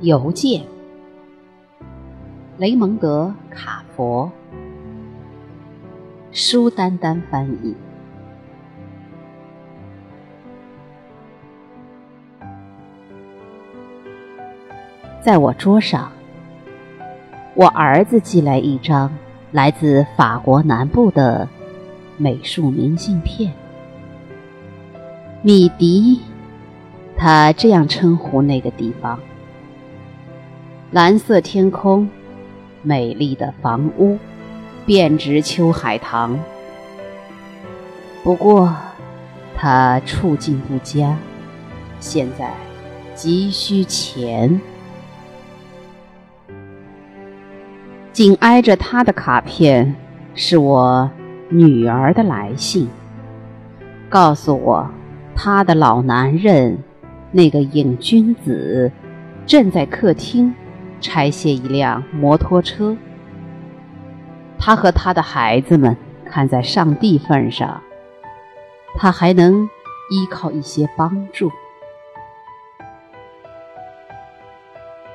邮件，雷蒙德·卡佛，舒丹丹翻译。在我桌上，我儿子寄来一张来自法国南部的美术明信片。米迪，他这样称呼那个地方。蓝色天空，美丽的房屋，遍植秋海棠。不过，他处境不佳，现在急需钱。紧挨着他的卡片，是我女儿的来信，告诉我他的老男人那个瘾君子正在客厅拆卸一辆摩托车。他和他的孩子们看在上帝份上，他还能依靠一些帮助。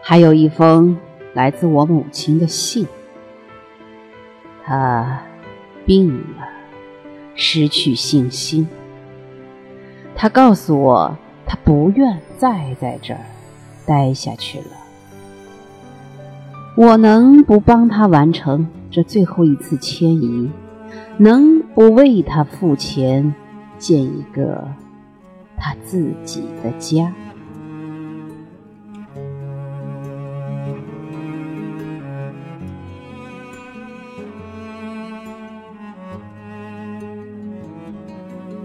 还有一封。来自我母亲的信，她病了，失去信心。她告诉我，她不愿再在这儿待下去了。我能不帮他完成这最后一次迁移，能不为他付钱建一个他自己的家？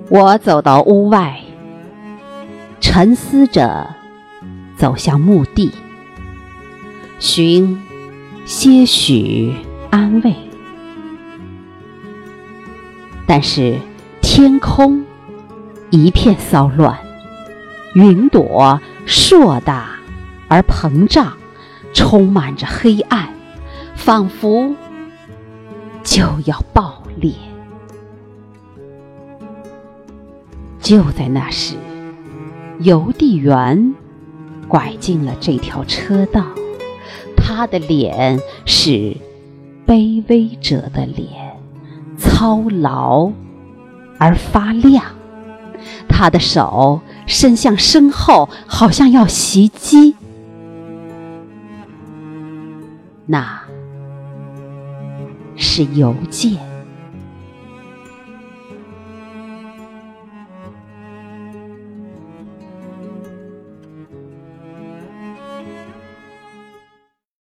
我走到屋外，沉思着走向墓地，寻些许安慰。但是天空一片骚乱，云朵硕大而膨胀，充满着黑暗，仿佛就要爆裂。就在那时，邮递员拐进了这条车道。他的脸是卑微者的脸，操劳而发亮。他的手伸向身后，好像要袭击。那是邮件。